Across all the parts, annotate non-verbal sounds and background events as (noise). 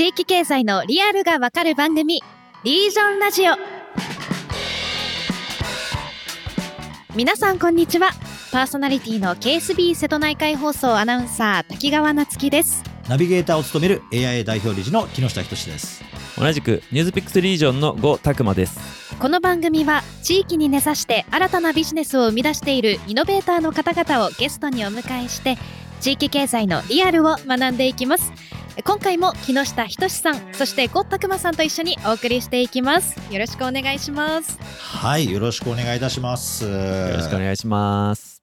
地域経済のリアルがわかる番組リージョンラジオ。皆さんこんにちは。パーソナリティの KSB 瀬戸内海放送アナウンサー滝川夏樹です。ナビゲーターを務める AIA 代表理事の木下仁です。同じくニュースピックスリージョンの呉拓磨です。この番組は地域に根ざして新たなビジネスを生み出しているイノベーターの方々をゲストにお迎えして地域経済のリアルを学んでいきます今回も木下仁さんそして呉拓磨さんと一緒にお送りしていきます。よろしくお願いします。はいよろしくお願いいたします。よろしくお願いします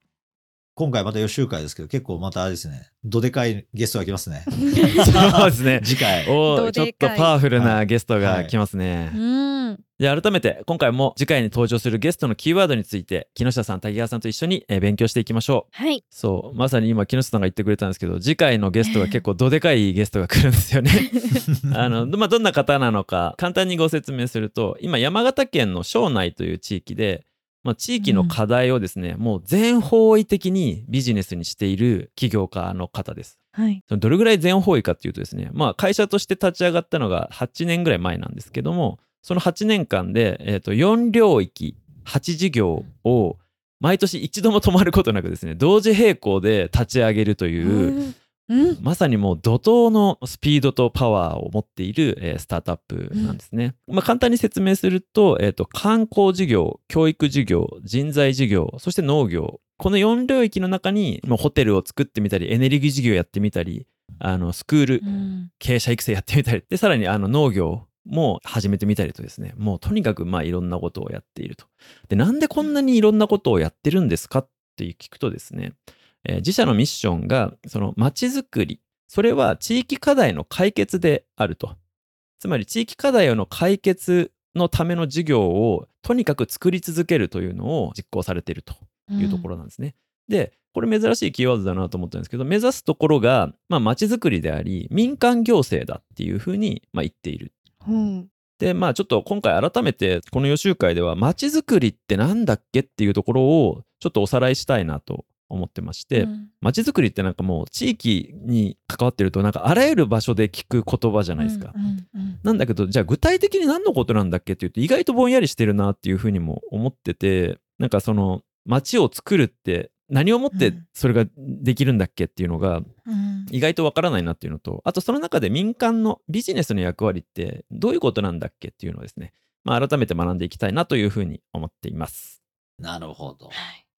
今回また予習会ですけど、結構またあれですね、どでかいゲストが来ますね。(laughs) そうですね。次回。おちょっとパワフルなゲストが来ますね。はい、じゃあ改めて、今回も次回に登場するゲストのキーワードについて、木下さん、滝川さんと一緒に勉強していきましょう。はい。そう、まさに今、木下さんが言ってくれたんですけど、次回のゲストが結構どでかいゲストが来るんですよね。(laughs) あの、まあ、どんな方なのか、簡単にご説明すると、今、山形県の庄内という地域で、まあ、地域の課題をですね、うん、もう全方位的にビジネスにしている起業家の方です。はい、どれぐらい全方位かっていうとですね、まあ、会社として立ち上がったのが8年ぐらい前なんですけどもその8年間で、えー、と4領域8事業を毎年一度も止まることなくですね同時並行で立ち上げるといううん、まさにもう怒涛のスピードとパワーを持っている、えー、スタートアップなんですね。うん、まあ、簡単に説明すると,、えーと、観光事業教育事業人材事業そして農業この4領域の中にもうホテルを作ってみたりエネルギー事業やってみたりあのスクール、うん、経営者育成やってみたりでさらにあの農業も始めてみたりとですねもうとにかくまあいろんなことをやっていると。でなんでこんなにいろんなことをやってるんですかって聞くとですねえー、自社のミッションが、その街づくり、それは地域課題の解決であると。つまり地域課題の解決のための事業をとにかく作り続けるというのを実行されているというところなんですね。うん、で、これ珍しいキーワードだなと思ったんですけど、目指すところが、まあ、街づくりであり、民間行政だっていうふうに、まあ、言っている。うん、で、まあちょっと今回改めてこの予習会では街づくりってなんだっけっていうところをちょっとおさらいしたいなと思ってまして、まちづくりってなんかもう地域に関わってるとなんかあらゆる場所で聞く言葉じゃないですか。なんだけどじゃあ具体的に何のことなんだっけっていうと意外とぼんやりしてるなっていうふうにも思っててなんかその街を作るって何をもってそれができるんだっけっていうのが意外とわからないなっていうのとあとその中で民間のビジネスの役割ってどういうことなんだっけっていうのをですね、まあ、改めて学んでいきたいなというふうに思っています。なるほど。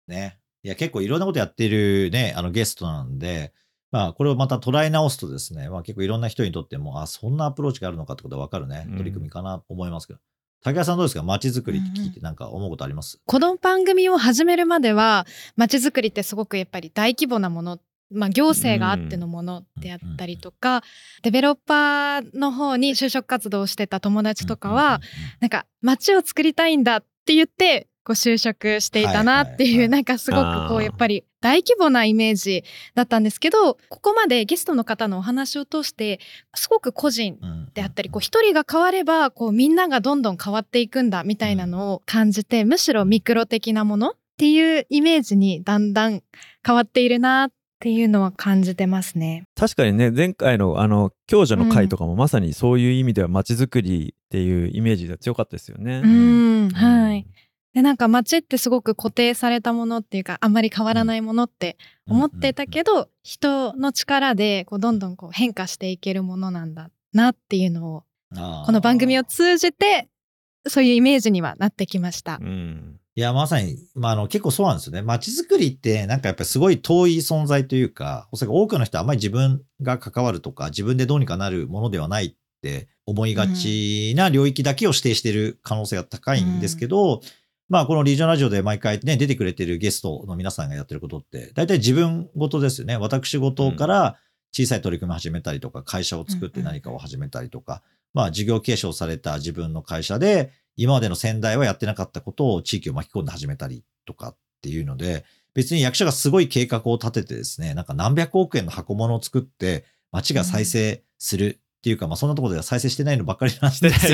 ね。いや、結構いろんなことやってるね、あのゲストなんで、まあ、これをまた捉え直すとですね、まあ結構いろんな人にとっても、あ、そんなアプローチがあるのかってことがわかるね、取り組みかなと思いますけど。竹谷さんどうですか？街づくりって聞いてなんか思うことあります、うん、この番組を始めるまでは街づくりってすごくやっぱり大規模なものまあ、行政があってのものであったりとか、デベロッパーの方に就職活動をしてた友達とかは、なんか街を作りたいんだって言ってこう就職していたなっていう、なんかすごくこうやっぱり大規模なイメージだったんですけどここまでゲストの方のお話を通してすごく個人であったり一人が変わればこうみんながどんどん変わっていくんだみたいなのを感じてむしろミクロ的なものっていうイメージにだんだん変わっているなっていうのは感じてますね。確かにね前回のあの共助の会とかもまさにそういう意味では街づくりっていうイメージが強かったですよね。うん、はい。でなんか街ってすごく固定されたものっていうかあんまり変わらないものって思ってたけど、人の力でこうどんどんこう変化していけるものなんだなっていうのをこの番組を通じてそういうイメージにはなってきました。うん。いや、まさに、まあ、あの、結構そうなんですよね。街づくりって、なんかやっぱりすごい遠い存在というか、おそらく多くの人はあんまり自分が関わるとか、自分でどうにかなるものではないって思いがちな領域だけを指定している可能性が高いんですけど、うんまあ、このリージョンラジオで毎回ね、出てくれてるゲストの皆さんがやってることって、大体自分事ですよね。私事から小さい取り組みを始めたりとか、会社を作って何かを始めたりとか、まあ、事業継承された自分の会社で、今までの先代はやってなかったことを地域を巻き込んで始めたりとかっていうので、別に役所がすごい計画を立ててですね、なんか何百億円の箱物を作って街が再生するっていうか、まあそんなところでは再生してないのばっかりなんで。(laughs) 結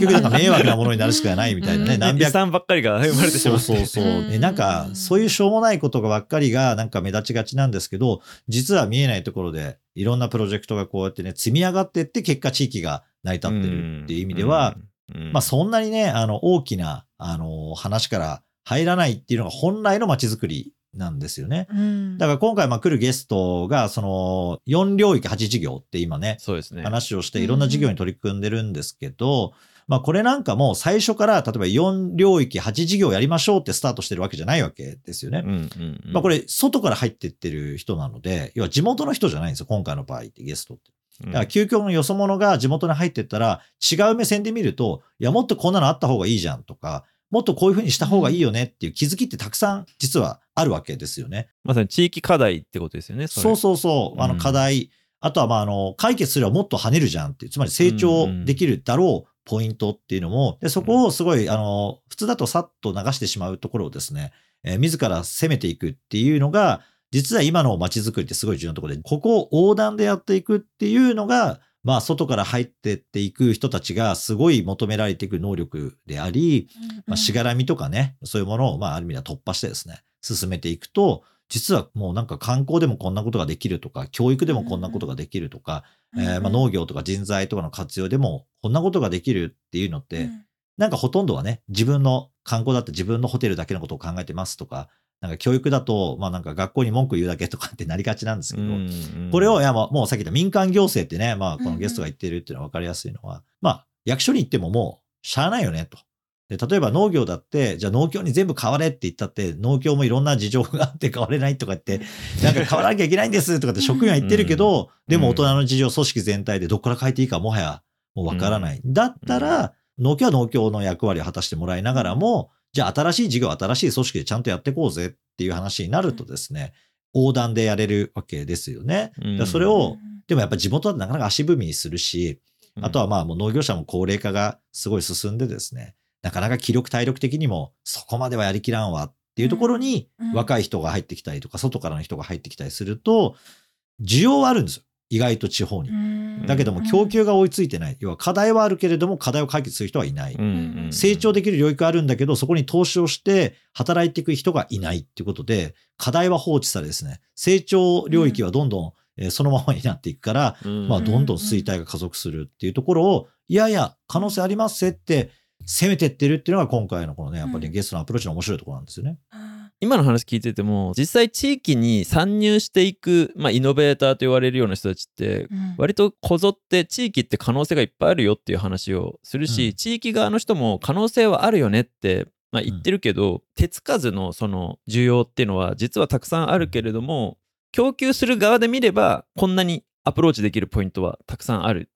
局なんか迷惑なものになるしかないみたいなね、うん何百遺産ばっかりが生まれてしまって。そうそうそう。なんか、そういうしょうもないことがばっかりがなんか目立ちがちなんですけど、実は見えないところでいろんなプロジェクトがこうやってね、積み上がってって結果地域が成り立ってるっていう意味では、うん、まあそんなにね、あの大きな、あの話から入らないっていうのが本来の街づくりなんですよね。うんだから今回まあ来るゲストが、その4領域8事業って今ね、そうですね。話をしていろんな事業に取り組んでるんですけど、まあこれなんかも最初から例えば4領域8事業やりましょうってスタートしてるわけじゃないわけですよね。うんうんうんまあこれ外から入ってってる人なので、要は地元の人じゃないんですよ、今回の場合ってゲストって。だから究極のよそ者が地元に入ってったら違う目線で見ると、いやもっとこんなのあった方がいいじゃんとか、もっとこういうふうにした方がいいよねっていう気づきってたくさん実はあるわけですよね。まさに地域課題ってことですよね。そうう。そうそう、あのうん課題、あとはまああの解決すればもっと跳ねるじゃんっていう、つまり成長できるだろうポイントっていうのも、でそこをすごい、あの、普通だとさっと流してしまうところをですね、えー自ら攻めていくっていうのが、実は今の街づくりってすごい重要なところで、ここを横断でやっていくっていうのが、まあ、外から入ってっていく人たちがすごい求められていく能力であり、まあ、しがらみとかね、そういうものを、まあ、ある意味では突破してですね、進めていくと、実はもうなんか観光でもこんなことができるとか、教育でもこんなことができるとか、えーまあ、農業とか人材とかの活用でもこんなことができるっていうのって、なんかほとんどはね、自分の観光だって自分のホテルだけのことを考えてますとか、なんか教育だと、まあなんか学校に文句言うだけとかってなりがちなんですけど、これを、いや、まあ、もうさっき言った民間行政ってね、まあ、このゲストが言ってるっていうのは分かりやすいのは、まあ、役所に行ってももう、しゃあないよね、と。で、例えば農業だって、じゃあ農協に全部変われって言ったって、農協もいろんな事情があって変われないとか言って、(laughs) なんか変わらなきゃいけないんですとかって職員は言ってるけど、でも大人の事情、組織全体でどこから変えていいかもはや、もう分からない。だったら、農協は農協の役割を果たしてもらいながらも、じゃあ新しい事業、新しい組織でちゃんとやっていこうぜっていう話になるとですね、横断でやれるわけですよね。だからそれを、でもやっぱ地元だとなかなか足踏みするし、あとはまあもう農業者も高齢化がすごい進んでですね、なかなか気力体力的にもそこまではやりきらんわっていうところにうん。若い人が入ってきたりとか、外からの人が入ってきたりすると、需要はあるんですよ。意外と地方に。だけども供給が追いついてない。要は課題はあるけれども課題を解決する人はいない。成長できる領域はあるんだけど、そこに投資をして働いていく人がいないっていうことで、課題は放置されですね、成長領域はどんどん、えーそのままになっていくから、まあ、どんどん衰退が加速するっていうところを、いやいや、可能性ありますせって、攻めてってるっていうのが今回のこのね、やっぱりうんゲストのアプローチの面白いところなんですよね。今の話聞いてても実際地域に参入していく、まあ、イノベーターと言われるような人たちって割とこぞって地域って可能性がいっぱいあるよっていう話をするし、うん。地域側の人も可能性はあるよねって、まあ、言ってるけど、手つかずのその需要っていうのは実はたくさんあるけれども供給する側で見ればこんなにアプローチできるポイントはたくさんある。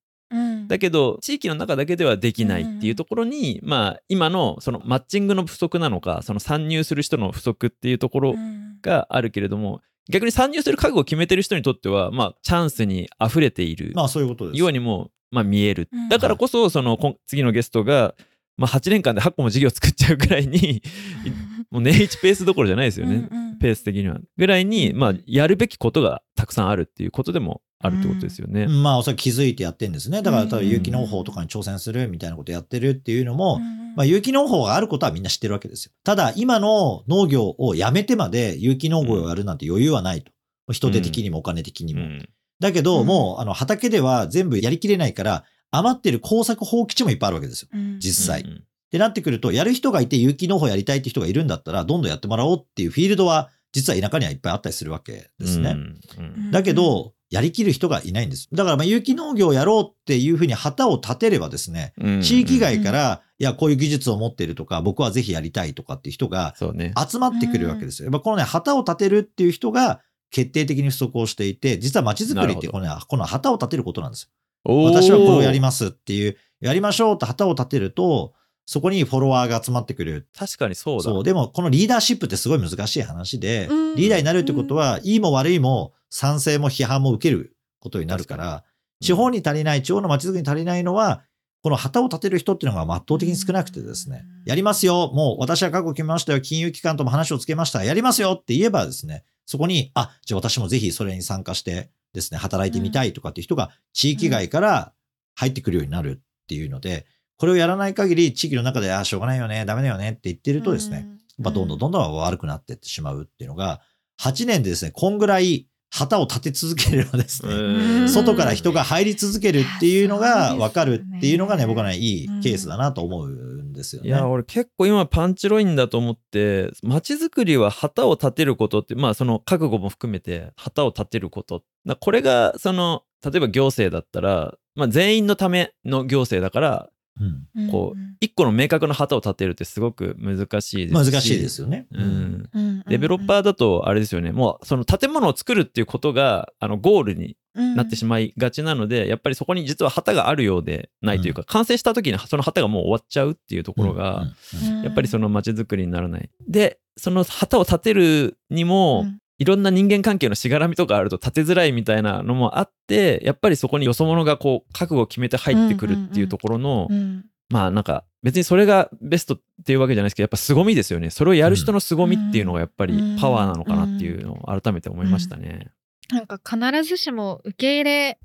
だけど地域の中だけではできないっていうところに、まあ今のそのマッチングの不足なのかその参入する人の不足っていうところがあるけれども逆に参入する覚悟を決めてる人にとってはまあチャンスに溢れているまあ、そういうことです。ようにも、まあ、見える。うん。だからこそその次のゲストが、まあ、8年間で8個も事業作っちゃうぐらいに (laughs) もう年一ペースどころじゃないですよね、ペース的には。ぐらいに、まあ、やるべきことがたくさんあるっていうことでもあるってことですよね。まあ、おそらく気づいてやってんですね。だから、うん例えば有機農法とかに挑戦するみたいなことやってるっていうのも、まあ、有機農法があることはみんな知ってるわけですよ。ただ、今の農業をやめてまで有機農業をやるなんて余裕はないと。人手的にもお金的にも。うんだけど、うんもう、あの、畑では全部やりきれないから、余ってる工作放棄地もいっぱいあるわけですよ。実際。うんってなってくると、やる人がいて有機農法やりたいって人がいるんだったら、どんどんやってもらおうっていうフィールドは、実は田舎にはいっぱいあったりするわけですね。うんうんだけど、やりきる人がいないんです。だから、まあ、有機農業をやろうっていうふうに旗を立てればですね、うん地域外から、いや、こういう技術を持っているとか、僕はぜひやりたいとかっていう人が。集まってくるわけですよ。やっぱこのね、旗を立てるっていう人が決定的に不足をしていて、実は街づくりってこの,、ね、この旗を立てることなんですよ。私はこれをやりますっていう、やりましょうって旗を立てると、そこにフォロワーが集まってくる。確かにそうだ。そう。でも、このリーダーシップってすごい難しい話で、うんリーダーになるってことは、いいも悪いも賛成も批判も受けることになるから、地方に足りない、地方の街づくりに足りないのは、この旗を立てる人っていうのが圧倒的に少なくてですね、やりますよ、もう私は覚悟決めましたよ、金融機関とも話をつけました、やりますよって言えばですね、そこに、あ、じゃあ私もぜひそれに参加して、ですね、働いてみたいとかっていう人が地域外から入ってくるようになるっていうので、これをやらない限り地域の中で、ああ、しょうがないよね、ダメだよねって言ってるとですね、やっぱどんどんどんどん悪くなっていってしまうっていうのが、8年でですね、こんぐらい旗を立て続ければですね、うん外から人が入り続けるっていうのいがや分かるっていうのがね、僕はね、いいケースだなと思うんですよね。いや俺結構今パンチロインだと思って街づくりは旗を立てることってまあその覚悟も含めて旗を立てること。だこれがその例えば行政だったら、まあ、全員のための行政だからうん。こう一個の明確な旗を立てるってすごく難しいですし。難しいですよね。うん。うん。デベロッパーだとあれですよね。もうその建物を作るっていうことがあのゴールになってしまいがちなので、やっぱりそこに実は旗があるようでないというか、完成した時にその旗がもう終わっちゃうっていうところが、うん。うん。やっぱりその街づくりにならない。でその旗を立てるにも、うんいろんな人間関係のしがらみとかあると立てづらいみたいなのもあってやっぱりそこによそ者がこう覚悟を決めて入ってくるっていうところの、うんまあなんか別にそれがベストっていうわけじゃないですけどやっぱ凄みですよね。それをやる人の凄みっていうのがやっぱりパワーなのかなっていうのを改めて思いましたね。なんか必ずしも受け入れ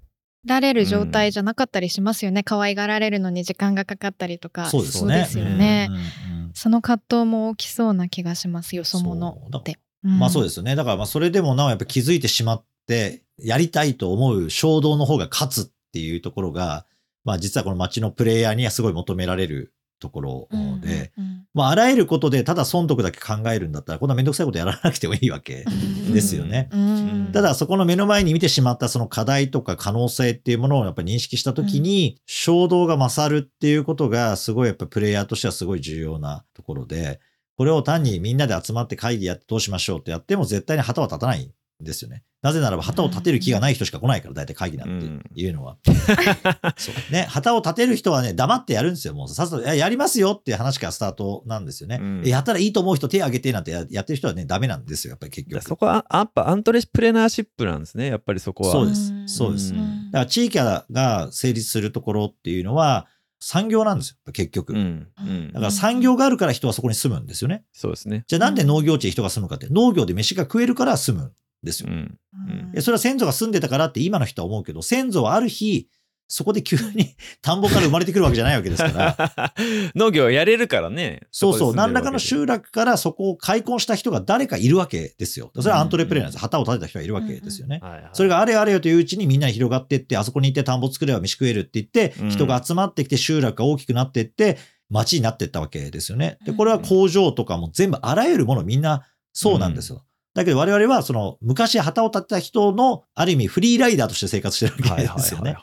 られる状態じゃなかったりしますよね、可愛がられるのに時間がかかったりとか。そうですね。よね、うんうんその葛藤も大きそうな気がしますよそ者そまあそうでですよね。だからまあそれでもなおやっぱ気づいてしまって、やりたいと思う衝動の方が勝つっていうところが、まあ実はこの街のプレイヤーにはすごい求められるところで、まああらゆることでただ損得だけ考えるんだったら、こんなめんどくさいことやらなくてもいいわけ。(laughs) ですよねうんただそこの目の前に見てしまったその課題とか可能性っていうものをやっぱ認識したときに、衝動が勝るっていうことがすごいやっぱプレイヤーとしてはすごい重要なところで、これを単にみんなで集まって会議やってどうしましょうってやっても絶対に旗は立たないんですよね。なぜならば旗を立てる気がない人しか来ないから、大体会議なんていうのは。(laughs) そうね。旗を立てる人はね、黙ってやるんですよ。もうさっさと、いややりますよっていう話からスタートなんですよね。うんえやったらいいと思う人手挙げてなんてややってる人はね、ダメなんですよ。やっぱり結局。そこはやっぱアントレプレナーシップなんですねやっぱりそこは。そうですんそうですんだから地域が成立するところっていうのは産業なんですよ、結局。うんうんだから産業があるから人はそこに住むんですよね。そうですね。じゃあなんで農業地に人が住むかって、農業で飯が食えるから住むんですよ。うんうんえそれは先祖が住んでたからって今の人は思うけど、先祖はある日、そこで急に (laughs) 田んぼから生まれてくるわけじゃないわけですから。(laughs) 農業やれるからね。そうそう、何らかの集落からそこを開墾した人が誰かいるわけですよ。それはアントレプレーナーです。旗を立てた人がいるわけですよね。それがあれあれよといううちにみんなに広がっていって、あそこに行って田んぼ作れば飯食えるって言ってうん、人が集まってきて集落が大きくなっていって、町になっていったわけですよね。で、これは工場とかも全部あらゆるものみんなそうなんですよ。だけど我々はその昔旗を立てた人のある意味フリーライダーとして生活してるわけですよね。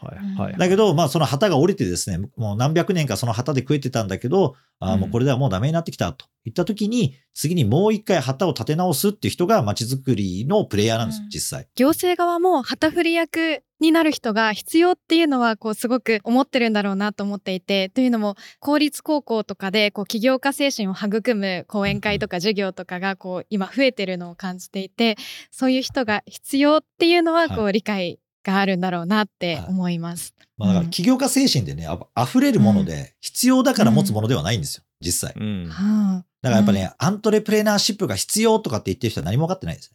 だけど、まあその旗が降りてですね、もう何百年かその旗で食えてたんだけど、ああ、もうこれではもうダメになってきたと。言った時に、次にもう一回旗を立て直すっていう人が街づくりのプレイヤーなんですよう、ん。実際。行政側も旗振り役になる人が必要っていうのはこうすごく思ってるんだろうなと思っていてというのも公立高校とかでこう起業家精神を育む講演会とか授業とかがこう今増えてるのを感じていてそういう人が必要っていうのはこはう理解があるんだろうなって思います。まあだから起業家精神でね、あ溢れるもので、必要だから持つものではないんですよ、実際。うんはだからやっぱね、アントレプレーナーシップが必要とかって言ってる人は何も分かってないです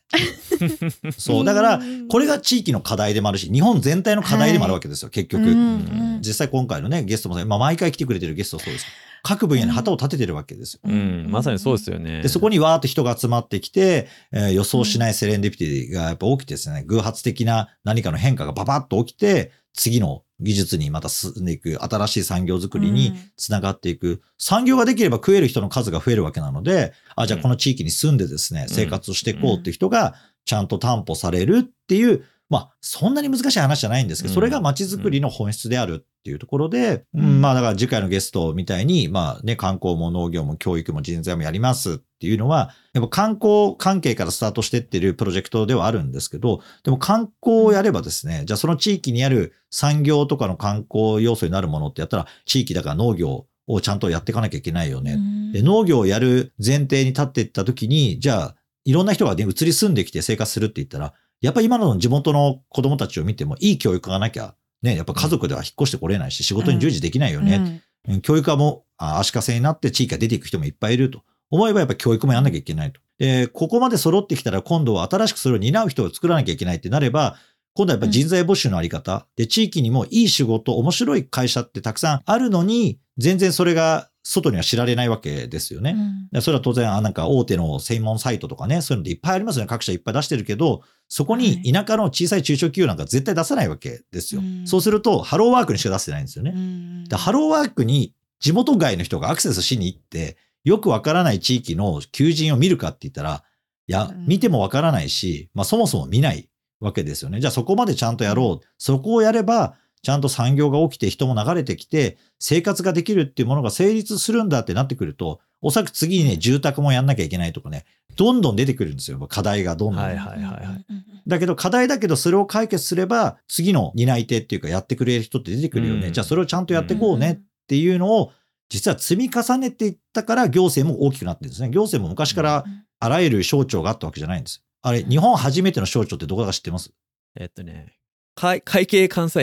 ね。あ (laughs) そう。だから、これが地域の課題でもあるし、日本全体の課題でもあるわけですよ、結局。うん実際今回のね、ゲストもまあ毎回来てくれてるゲストはそうです。各分野に旗を立ててるわけですよ。うん、まさにそうですよね。で、そこにわーっと人が集まってきて、えー予想しないセレンディピティがやっぱ起きてですね、偶発的な何かの変化がババッと起きて、次の技術にまた進んでいく、新しい産業づくりにつながっていく。産業ができれば食える人の数が増えるわけなので、あ、じゃあこの地域に住んでですね、うん生活をしていこうっていう人がちゃんと担保されるっていう、まあ、そんなに難しい話じゃないんですけど、うん。それが街づくりの本質であるっていうところで、うん。うんまあだから次回のゲストみたいに、まあね、観光も農業も教育も人材もやりますっていうのは、やっぱ観光関係からスタートしてってるプロジェクトではあるんですけど、でも観光をやればですね、じゃあその地域にある産業とかの観光要素になるものってやったら、地域だから農業をちゃんとやっていかなきゃいけないよね。で農業をやる前提に立っていった時に、じゃあ、いろんな人がね、移り住んできて生活するって言ったら、やっぱり今の地元の子供たちを見ても、いい教育がなきゃ、ね、やっぱ家族では引っ越してこれないし、仕事に従事できないよね。うん教育はもうあ足かせになって地域が出ていく人もいっぱいいると。思えばやっぱ教育もやんなきゃいけないと。で、ここまで揃ってきたら今度は新しくそれを担う人を作らなきゃいけないってなれば、今度はやっぱ人材募集のあり方、で、地域にもいい仕事、面白い会社ってたくさんあるのに、全然それが外には知られないわけですよね。でそれは当然、あなんか大手の専門サイトとかね、そういうのでいっぱいありますよね。各社いっぱい出してるけど、そこに田舎の小さい中小企業なんか絶対出さないわけですよ。うんそうすると、ハローワークにしか出してないんですよね。うんでハローワークに地元外の人がアクセスしに行って、よくわからない地域の求人を見るかって言ったら、いやう、ん見てもわからないし、まあそもそも見ないわけですよね。じゃあそこまでちゃんとやろう。そこをやれば、ちゃんと産業が起きて人も流れてきて、生活ができるっていうものが成立するんだってなってくると、おそらく次にね、住宅もやんなきゃいけないとかね、どんどん出てくるんですよ。課題がどんどん。はいはいはいはい。だけど課題だけどそれを解決すれば次の担い手っていうかやってくれる人って出てくるよね。うんじゃあそれをちゃんとやっていこうねっていうのを実は積み重ねていったから行政も大きくなってるんですね。行政も昔からあらゆる省庁があったわけじゃないんです。あれ、日本初めての省庁ってどこだか知ってます？えっとね、会会計関西。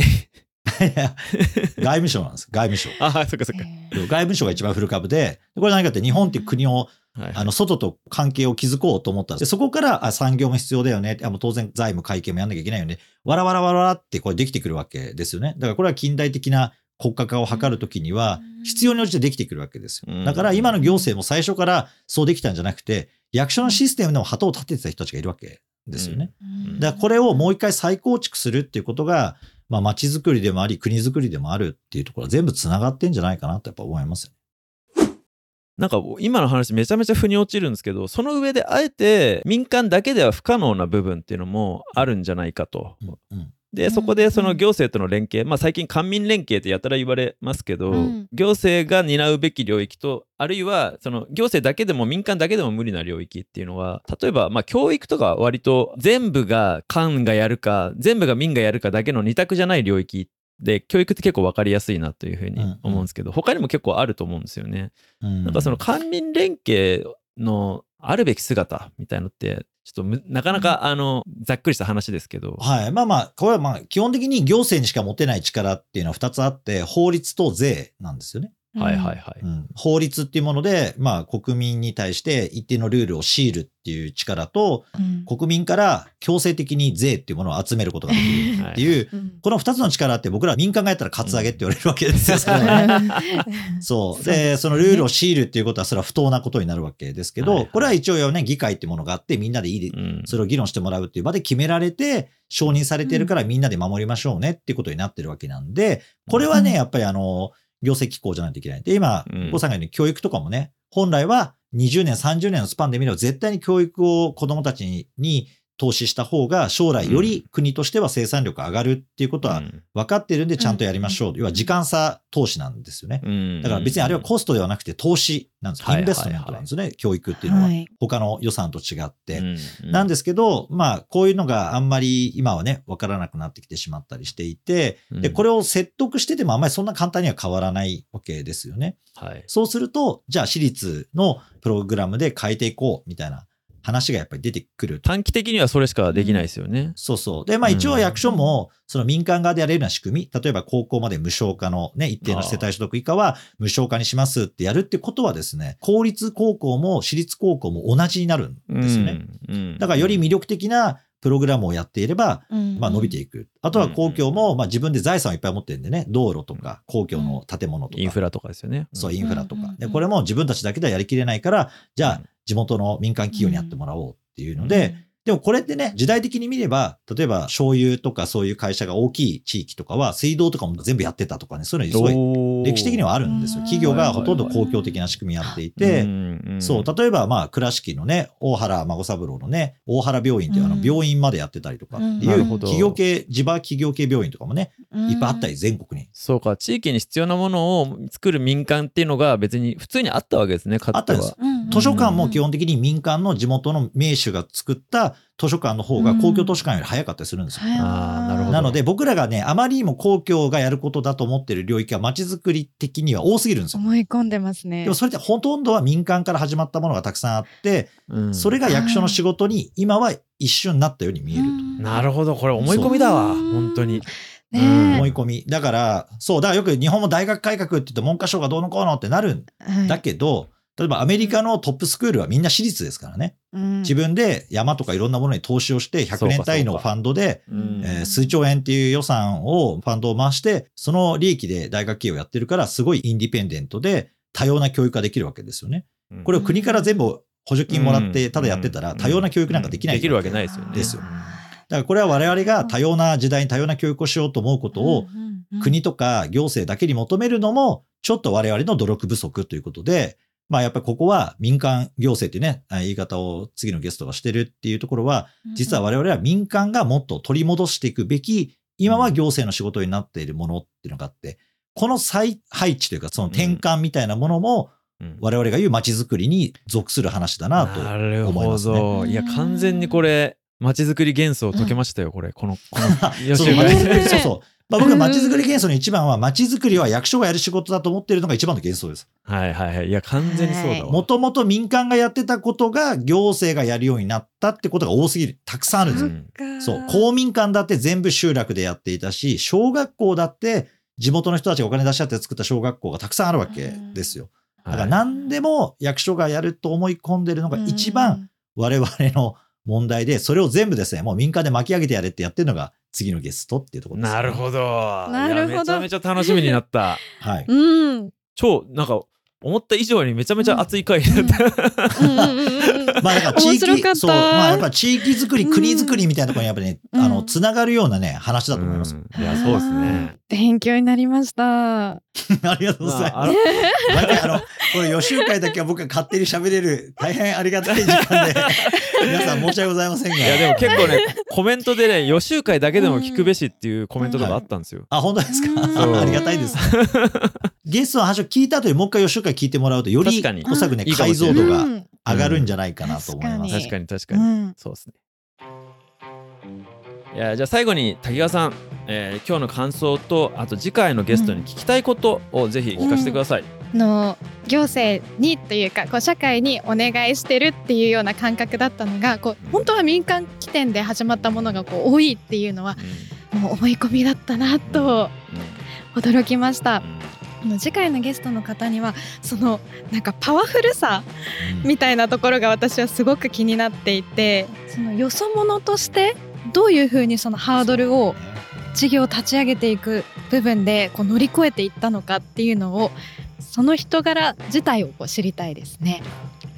い (laughs) や外務省なんです。外務省。ああ、そっかそっか。外務省が一番古株で、これ何かって日本っていう国をはいはいあの、外と関係を築こうと思ったんです。でそこから、あ、産業も必要だよね。あもう当然財務会計もやんなきゃいけないよね。わらわらわらわらってこれできてくるわけですよね。だからこれは近代的な国家化を図るときにはうん必要に応じてできてくるわけですよ。うんだから今の行政も最初からそうできたんじゃなくて、役所のシステムでも旗を立ててた人たちがいるわけですよね。んだからこれをもう一回再構築するっていうことが、まあ街づくりでもあり、国づくりでもあるっていうところは全部つながってんじゃないかなとやっぱ思いますよね。なんか今の話めちゃめちゃ腑に落ちるんですけど、その上であえて民間だけでは不可能な部分っていうのもあるんじゃないかと。うんうんで、そこでその行政との連携、まあ最近官民連携ってやたら言われますけど、うん。行政が担うべき領域と、あるいはその行政だけでも民間だけでも無理な領域っていうのは、例えばまあ教育とかは割と全部が官がやるか、全部が民がやるかだけの二択じゃない領域で、教育って結構分かりやすいなというふうに思うんですけど、他にも結構あると思うんですよね。うん。なんかその官民連携のあるべき姿みたいのって、ちょっとむなかなかあのざっくりした話ですけど、はい。まあまあ、これはまあ、基本的に行政にしか持てない力っていうのは2つあって、法律と税なんですよね。はいはいはい。うん、法律っていうもので、まあ、国民に対して一定のルールを強いるっていう力と、うん。国民から強制的に税っていうものを集めることができるっていう、うん。この2つの力って僕ら民間がやったらカツアゲって言われるわけですよ。(laughs) それはねそう。で、そのルールを強いるっていうことは、それは不当なことになるわけですけど、はいはい。これは一応ね、議会っていうものがあって、みんなでいい、うん。それを議論してもらうっていう場で決められて、承認されてるからみんなで守りましょうねっていうことになってるわけなんで、これはね、うん。やっぱりあの、行政機構じゃないといけない。で、今うん、郷さんが言うように教育とかもね、本来は20年、30年のスパンで見れば絶対に教育を子供たちにに投資した方が将来より国としては生産力が上がるっていうことはうん分かってるんでちゃんとやりましょう。要は時間差投資なんですよね。うんだから別にあれはコストではなくて投資なんです。はいインベストメントなんですね。教育っていうのははい他の予算と違って。うんなんですけど、まあ、こういうのがあんまり今はね、わからなくなってきてしまったりしていて、で、これ、れを説得しててもあんまりそんな簡単には変わらないわけですよね。はいそうすると、じゃあ私立のプログラムで変えていこうみたいな話がやっぱり出てくると。短期的にはそれしかできないですよね。そうそう。で、まあ一応役所も、その民間側でやれるような仕組み、例えば高校まで無償化のね、一定の世帯所得以下は無償化にしますってやるってことはですね、公立高校も私立高校も同じになるんですよね。うんうんだからより魅力的なプログラムをやっていれば、まあ伸びていく。あとは公共も、まあ自分で財産をいっぱい持ってるんでね、道路とか公共の建物とか。インフラとかですよね。そう、インフラとかうんうんう。んで、これも自分たちだけではやりきれないから、じゃあうん地元の民間企業にやってもらおうっていうので、でもこれってね、時代的に見れば、例えば醤油とかそういう会社が大きい地域とかは、水道とかも全部やってたとかね、そういうのすごい歴史的にはあるんですよ。うん。企業がほとんど公共的な仕組みやっていて、そう、例えばまあ、倉敷のね、大原孫三郎のね、大原病院っていうあのうん。病院までやってたりとかってうんいう企業系、地場企業系病院とかもね、うん。いっぱいあったり、全国に。そうか、地域に必要なものを作る民間っていうのが別に普通にあったわけですね。あったんです。うん図書館も基本的に民間の地元の名手が作った図書館の方が公共図書館より早かったりするんですよ。なるほどなので僕らがね、あまりにも公共がやることだと思ってる領域は街づくり的には多すぎるんですよ。思い込んでますねでもそれってほとんどは民間から始まったものがたくさんあって、うんそれが役所の仕事に今は一瞬なったように見えると。なるほど、これ思い込みだわ、本当に。ねうん思い込み。だから、そう、だからよく日本も大学改革って言って文科省がどうのこうのってなるんはいだけど、例えばアメリカのトップスクールはみんな私立ですからね。うん自分で山とかいろんなものに投資をして、100年単位のファンドで、うんえー数兆円っていう予算を、ファンドを回して、その利益で大学経営をやってるから、すごいインディペンデントで多様な教育ができるわけですよね。これを国から全部補助金もらって、ただやってたら、多様な教育なんかできない。できるわけないですよね。ですよだからこれは我々が多様な時代に多様な教育をしようと思うことを、国とか行政だけに求めるのも、ちょっと我々の努力不足ということで、まあやっぱりここは民間行政っていうね、あ言い方を次のゲストがしてるっていうところは、実は我々は民間がもっと取り戻していくべき、今は行政の仕事になっているものっていうのがあって、この再配置というかその転換みたいなものも、うん。我々が言う街づくりに属する話だなとなるほ思いますね。ど。いや、完全にこれ、街づくり幻想解けましたよ、これ。この、この、(laughs) そうそうまあ、僕は街づくり幻想の一番は、街づくりは役所がやる仕事だと思っているのが一番の幻想です。はいはいはい。いや、完全にそうだわ。もともと民間がやってたことが行政がやるようになったってことが多すぎる。たくさんあるんですよ。うんそう。公民館だって全部集落でやっていたし、小学校だって地元の人たちがお金出し合って作った小学校がたくさんあるわけですよ。だからはい何でも役所がやると思い込んでるのが一番我々の問題で、それを全部ですね、もう民間で巻き上げてやれってやってるのが次のゲストっていうところです、なるほど。なるほどめちゃめちゃ楽しみになった。はい。うん超、なんか、思った以上にめちゃめちゃ熱い回だった。まあだから地域、面白かったそう、まあやっぱ地域づくり、うん国づくりみたいなところにやっぱね、うんあの、つながるようなね、話だと思います。うんいや、そうですね。(laughs) 勉強になりました。(laughs) ありがとうございまああのます。毎回あの、これ予習会だけは僕が勝手に喋れる、大変ありがたい時間で、(laughs) 皆さん申し訳ございませんが。いや、でも結構ね、コメントでね、予習会だけでも聞くべしっていうコメントとかあったんですよ。あ、本当ですか？うんありがたいですね。ゲストの話を聞いた後にもう一回予習会聞いてもらうと、よりおそらくね、いいかも解像度がうん上がるんじゃないかなと思います。うん確かに確かに。うんそうですね。いや、じゃあ最後に滝川さん、えー今日の感想と、あと次回のゲストに聞きたいことをぜひ聞かせてください。の行政にというかこう社会にお願いしてるっていうような感覚だったのがこう本当は民間起点で始まったものがこう多いっていうのはもう思い込みだったなと驚きました。次回のゲストの方にはそのなんかパワフルさうん。みたいなところが私はすごく気になっていてそのよそ者としてどういうふうにそのハードルを事業を立ち上げていく部分でこう乗り越えていったのかっていうのをその人柄自体をこう知りたいですね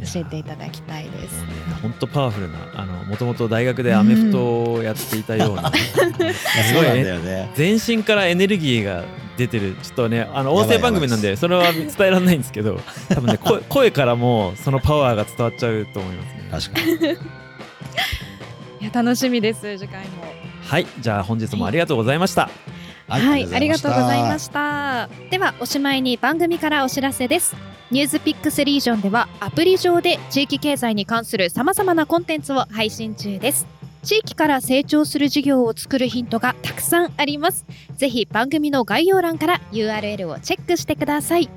教えていただきたいです。本当パワフルなあのもともと大学でアメフトをやっていたような、う (laughs) なんだよね。全身からエネルギーが出てるちょっとねあの音声番組なんでそれは伝えられないんですけど多分ね声 (laughs) 声からもそのパワーが伝わっちゃうと思いますね確かに。(laughs) いや楽しみです次回も。はいじゃあ本日もありがとうございました、はい、ありがとうございましした。ではおしまいに番組からお知らせです。ニュースピックスリージョンではアプリ上で地域経済に関する様々なコンテンツを配信中です。地域から成長する事業を作るヒントがたくさんあります。ぜひ番組の概要欄から URL をチェックしてください。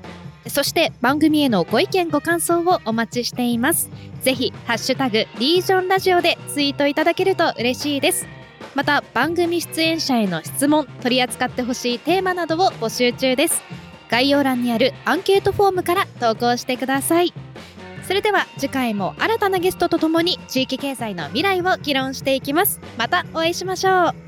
そして番組へのご意見ご感想をお待ちしています。ぜひハッシュタグリージョンラジオでツイートいただけると嬉しいです。また番組出演者への質問取り扱ってほしいテーマなどを募集中です。概要欄にあるアンケートフォームから投稿してください。それでは次回も新たなゲストとともに地域経済の未来を議論していきます。またお会いしましょう。